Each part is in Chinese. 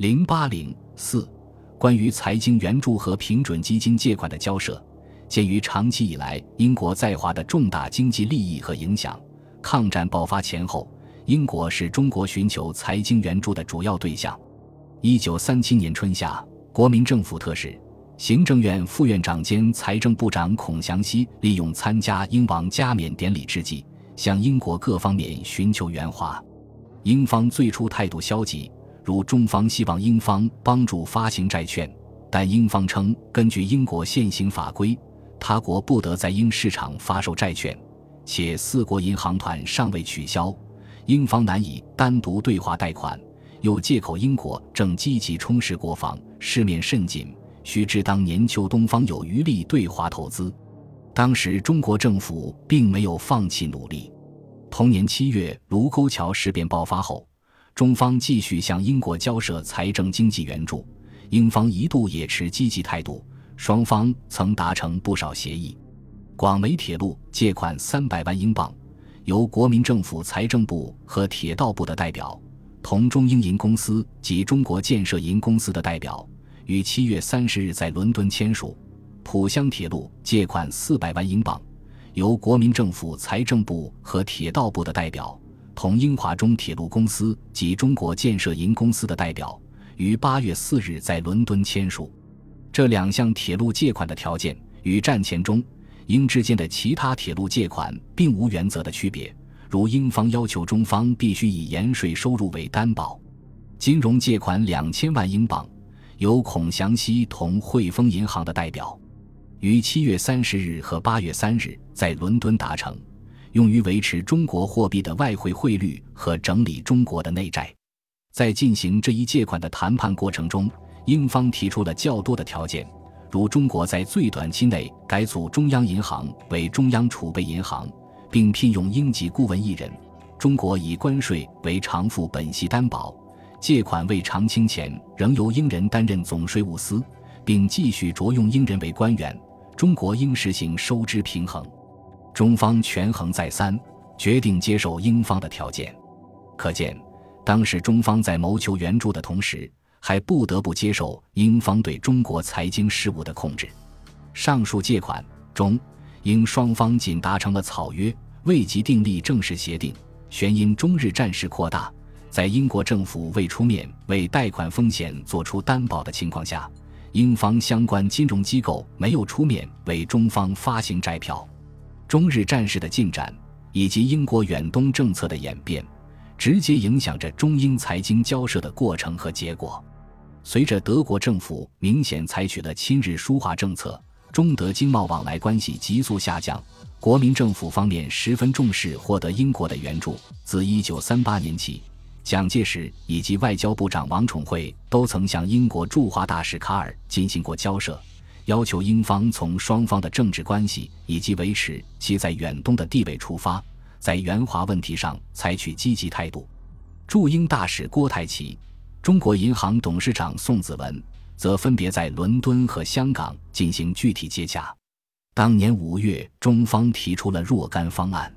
零八零四，关于财经援助和平准基金借款的交涉，鉴于长期以来英国在华的重大经济利益和影响，抗战爆发前后，英国是中国寻求财经援助的主要对象。一九三七年春夏，国民政府特使、行政院副院长兼财政部长孔祥熙利用参加英王加冕典礼之际，向英国各方面寻求援华。英方最初态度消极。如中方希望英方帮助发行债券，但英方称，根据英国现行法规，他国不得在英市场发售债券，且四国银行团尚未取消，英方难以单独对华贷款。又借口英国正积极充实国防，市面甚紧，须知当年秋东方有余力对华投资。当时中国政府并没有放弃努力。同年七月，卢沟桥事变爆发后。中方继续向英国交涉财政经济援助，英方一度也持积极态度，双方曾达成不少协议。广梅铁路借款三百万英镑，由国民政府财政部和铁道部的代表同中英银公司及中国建设银公司的代表于七月三十日在伦敦签署。浦湘铁路借款四百万英镑，由国民政府财政部和铁道部的代表。同英华中铁路公司及中国建设银公司的代表于八月四日在伦敦签署这两项铁路借款的条件，与战前中英之间的其他铁路借款并无原则的区别。如英方要求中方必须以盐税收入为担保，金融借款两千万英镑，由孔祥熙同汇丰银行的代表于七月三十日和八月三日在伦敦达成。用于维持中国货币的外汇汇率和整理中国的内债，在进行这一借款的谈判过程中，英方提出了较多的条件，如中国在最短期内改组中央银行为中央储备银行，并聘用英籍顾问一人；中国以关税为偿付本息担保，借款未偿清前仍由英人担任总税务司，并继续着用英人为官员；中国应实行收支平衡。中方权衡再三，决定接受英方的条件。可见，当时中方在谋求援助的同时，还不得不接受英方对中国财经事务的控制。上述借款中，英双方仅达成了草约，未及订立正式协定。旋因中日战事扩大，在英国政府未出面为贷款风险作出担保的情况下，英方相关金融机构没有出面为中方发行债票。中日战事的进展以及英国远东政策的演变，直接影响着中英财经交涉的过程和结果。随着德国政府明显采取了亲日疏华政策，中德经贸往来关系急速下降。国民政府方面十分重视获得英国的援助。自1938年起，蒋介石以及外交部长王宠惠都曾向英国驻华大使卡尔进行过交涉。要求英方从双方的政治关系以及维持其在远东的地位出发，在援华问题上采取积极态度。驻英大使郭泰祺、中国银行董事长宋子文则分别在伦敦和香港进行具体接洽。当年五月，中方提出了若干方案，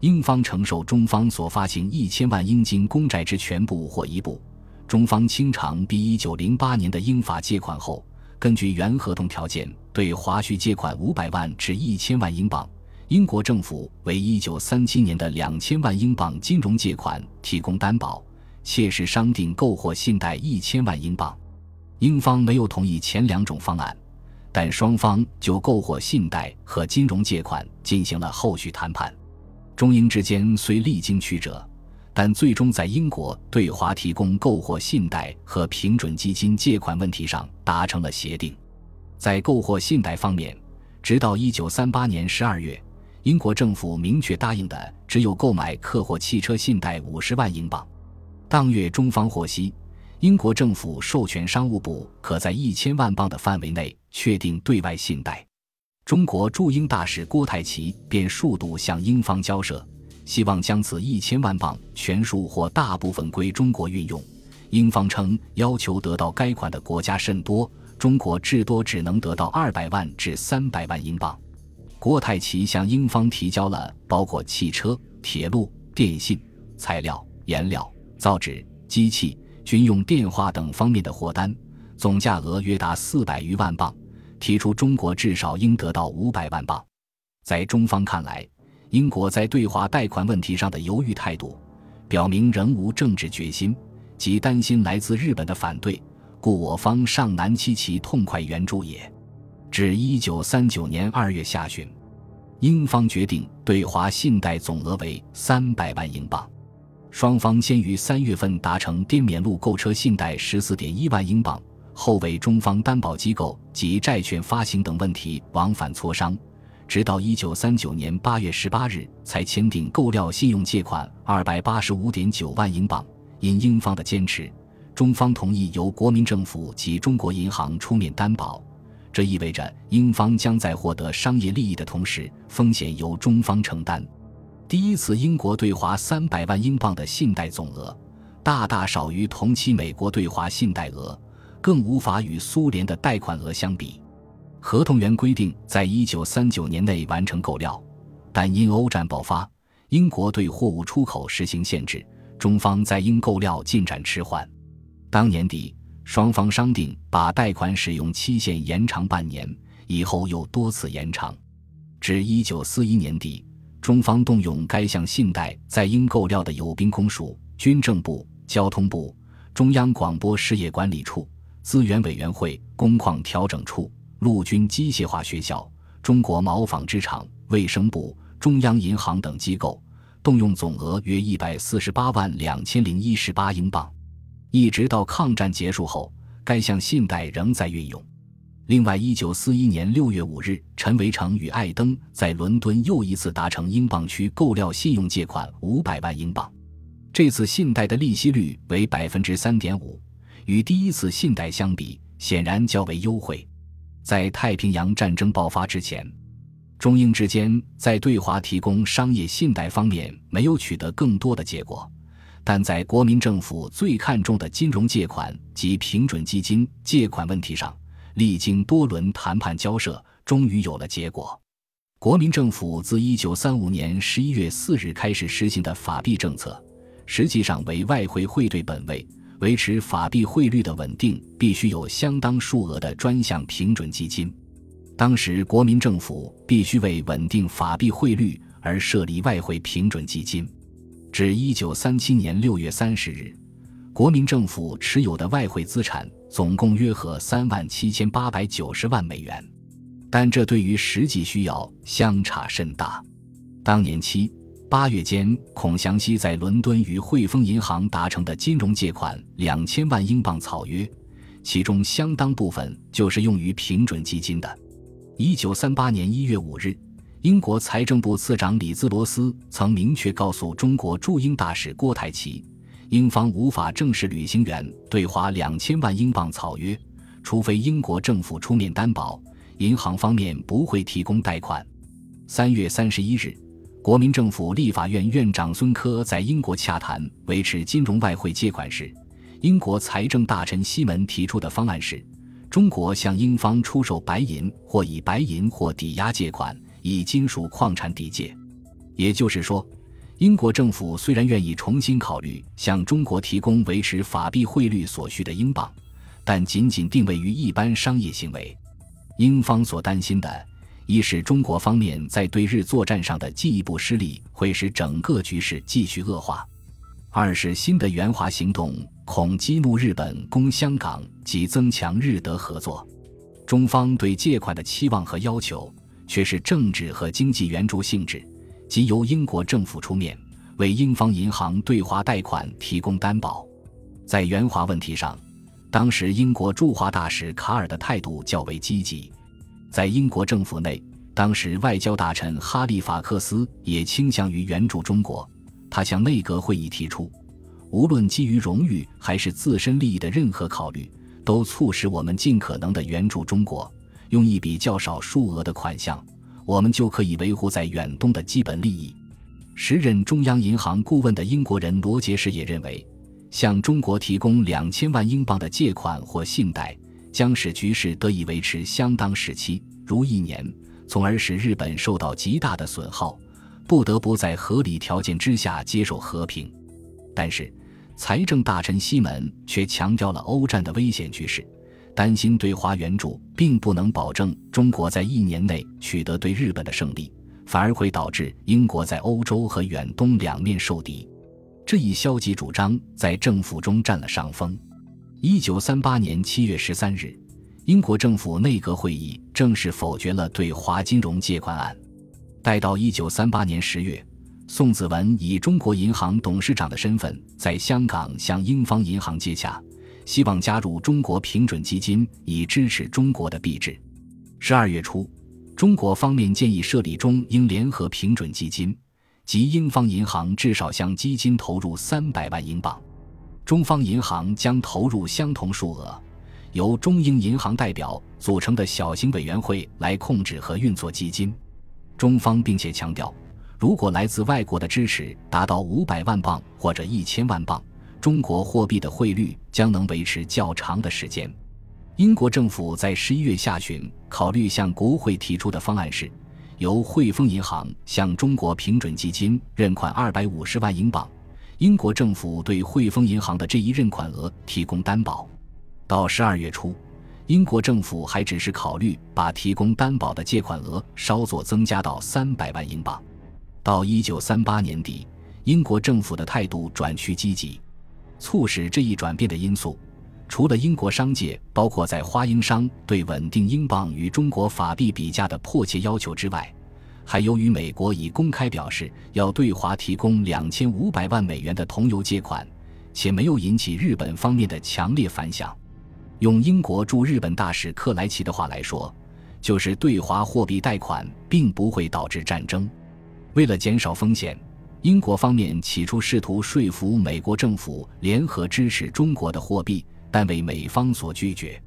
英方承受中方所发行一千万英金公债之全部或一部，中方清偿比一九零八年的英法借款后。根据原合同条件，对华需借款五百万至一千万英镑，英国政府为一九三七年的两千万英镑金融借款提供担保，切实商定购货信贷一千万英镑。英方没有同意前两种方案，但双方就购货信贷和金融借款进行了后续谈判。中英之间虽历经曲折。但最终在英国对华提供购货信贷和平准基金借款问题上达成了协定。在购货信贷方面，直到一九三八年十二月，英国政府明确答应的只有购买客货汽车信贷五十万英镑。当月中方获悉，英国政府授权商务部可在一千万镑的范围内确定对外信贷。中国驻英大使郭泰祺便数度向英方交涉。希望将此一千万镑全数或大部分归中国运用。英方称，要求得到该款的国家甚多，中国至多只能得到二百万至三百万英镑。郭泰祺向英方提交了包括汽车、铁路、电信、材料、颜料、造纸、机器、军用、电话等方面的货单，总价额约达四百余万镑，提出中国至少应得到五百万镑。在中方看来，英国在对华贷款问题上的犹豫态度，表明仍无政治决心，即担心来自日本的反对，故我方尚难期其痛快援助也。至一九三九年二月下旬，英方决定对华信贷总额为三百万英镑。双方先于三月份达成滇缅路购车信贷十四点一万英镑，后为中方担保机构及债券发行等问题往返磋商，直到一九三九年八月十八日才签订购料信用借款二百八十五点九万英镑。因英方的坚持，中方同意由国民政府及中国银行出面担保，这意味着英方将在获得商业利益的同时，风险由中方承担。第一次英国对华三百万英镑的信贷总额，大大少于同期美国对华信贷额，更无法与苏联的贷款额相比。合同原规定在一九三九年内完成购料，但因欧战爆发，英国对货物出口实行限制，中方在英购料进展迟缓。当年底，双方商定把贷款使用期限延长半年，以后又多次延长，至一九四一年底。中方动用该项信贷在英购料的有兵工署、军政部、交通部、中央广播事业管理处、资源委员会、工矿调整处、陆军机械化学校、中国毛纺织厂、卫生部、中央银行等机构，动用总额约一百四十八万两千零一十八英镑。一直到抗战结束后，该项信贷仍在运用。另外，一九四一年六月五日，陈维成与艾登在伦敦又一次达成英镑区购料信用借款五百万英镑。这次信贷的利息率为百分之三点五，与第一次信贷相比，显然较为优惠。在太平洋战争爆发之前，中英之间在对华提供商业信贷方面没有取得更多的结果，但在国民政府最看重的金融借款及平准基金借款问题上。历经多轮谈判交涉，终于有了结果。国民政府自一九三五年十一月四日开始实行的法币政策，实际上为外汇汇兑本位，维持法币汇率的稳定，必须有相当数额的专项平准基金。当时，国民政府必须为稳定法币汇率而设立外汇平准基金。至一九三七年六月三十日。国民政府持有的外汇资产总共约合三万七千八百九十万美元，但这对于实际需要相差甚大。当年七八月间，孔祥熙在伦敦与汇丰银行达成的金融借款两千万英镑草约，其中相当部分就是用于平准基金的。一九三八年一月五日，英国财政部次长李兹罗斯曾明确告诉中国驻英大使郭台祺。英方无法正式履行原对华两千万英镑草约，除非英国政府出面担保，银行方面不会提供贷款。三月三十一日，国民政府立法院院长孙科在英国洽谈维持金融外汇借款时，英国财政大臣西门提出的方案是：中国向英方出售白银或以白银或抵押借款，以金属矿产抵借。也就是说。英国政府虽然愿意重新考虑向中国提供维持法币汇率所需的英镑，但仅仅定位于一般商业行为。英方所担心的，一是中国方面在对日作战上的进一步失利会使整个局势继续恶化；二是新的援华行动恐激怒日本攻香港及增强日德合作。中方对借款的期望和要求却是政治和经济援助性质。即由英国政府出面为英方银行对华贷款提供担保，在援华问题上，当时英国驻华大使卡尔的态度较为积极。在英国政府内，当时外交大臣哈利法克斯也倾向于援助中国。他向内阁会议提出，无论基于荣誉还是自身利益的任何考虑，都促使我们尽可能的援助中国，用一笔较少数额的款项。我们就可以维护在远东的基本利益。时任中央银行顾问的英国人罗杰士也认为，向中国提供两千万英镑的借款或信贷，将使局势得以维持相当时期，如一年，从而使日本受到极大的损耗，不得不在合理条件之下接受和平。但是，财政大臣西门却强调了欧战的危险局势，担心对华援助并不能保证中国在一年内取得对日本的胜利，反而会导致英国在欧洲和远东两面受敌。这一消极主张在政府中占了上风。一九三八年七月十三日，英国政府内阁会议正式否决了对华金融借款案。待到一九三八年十月。宋子文以中国银行董事长的身份，在香港向英方银行接洽，希望加入中国平准基金，以支持中国的币制。十二月初，中国方面建议设立中英联合平准基金，即英方银行至少向基金投入三百万英镑，中方银行将投入相同数额，由中英银行代表组成的小型委员会来控制和运作基金。中方并且强调。如果来自外国的支持达到五百万镑或者一千万镑，中国货币的汇率将能维持较长的时间。英国政府在十一月下旬考虑向国会提出的方案是，由汇丰银行向中国平准基金认款二百五十万英镑，英国政府对汇丰银行的这一认款额提供担保。到十二月初，英国政府还只是考虑把提供担保的借款额稍作增加到三百万英镑。到一九三八年底，英国政府的态度转趋积极。促使这一转变的因素，除了英国商界，包括在华英商对稳定英镑与中国法币比价的迫切要求之外，还由于美国已公开表示要对华提供两千五百万美元的同油借款，且没有引起日本方面的强烈反响。用英国驻日本大使克莱奇的话来说，就是对华货币贷款并不会导致战争。为了减少风险，英国方面起初试图说服美国政府联合支持中国的货币，但为美方所拒绝。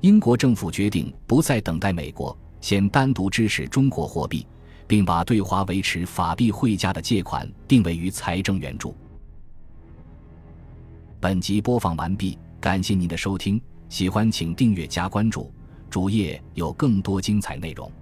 英国政府决定不再等待美国，先单独支持中国货币，并把对华维持法币汇价的借款定位于财政援助。本集播放完毕，感谢您的收听，喜欢请订阅加关注，主页有更多精彩内容。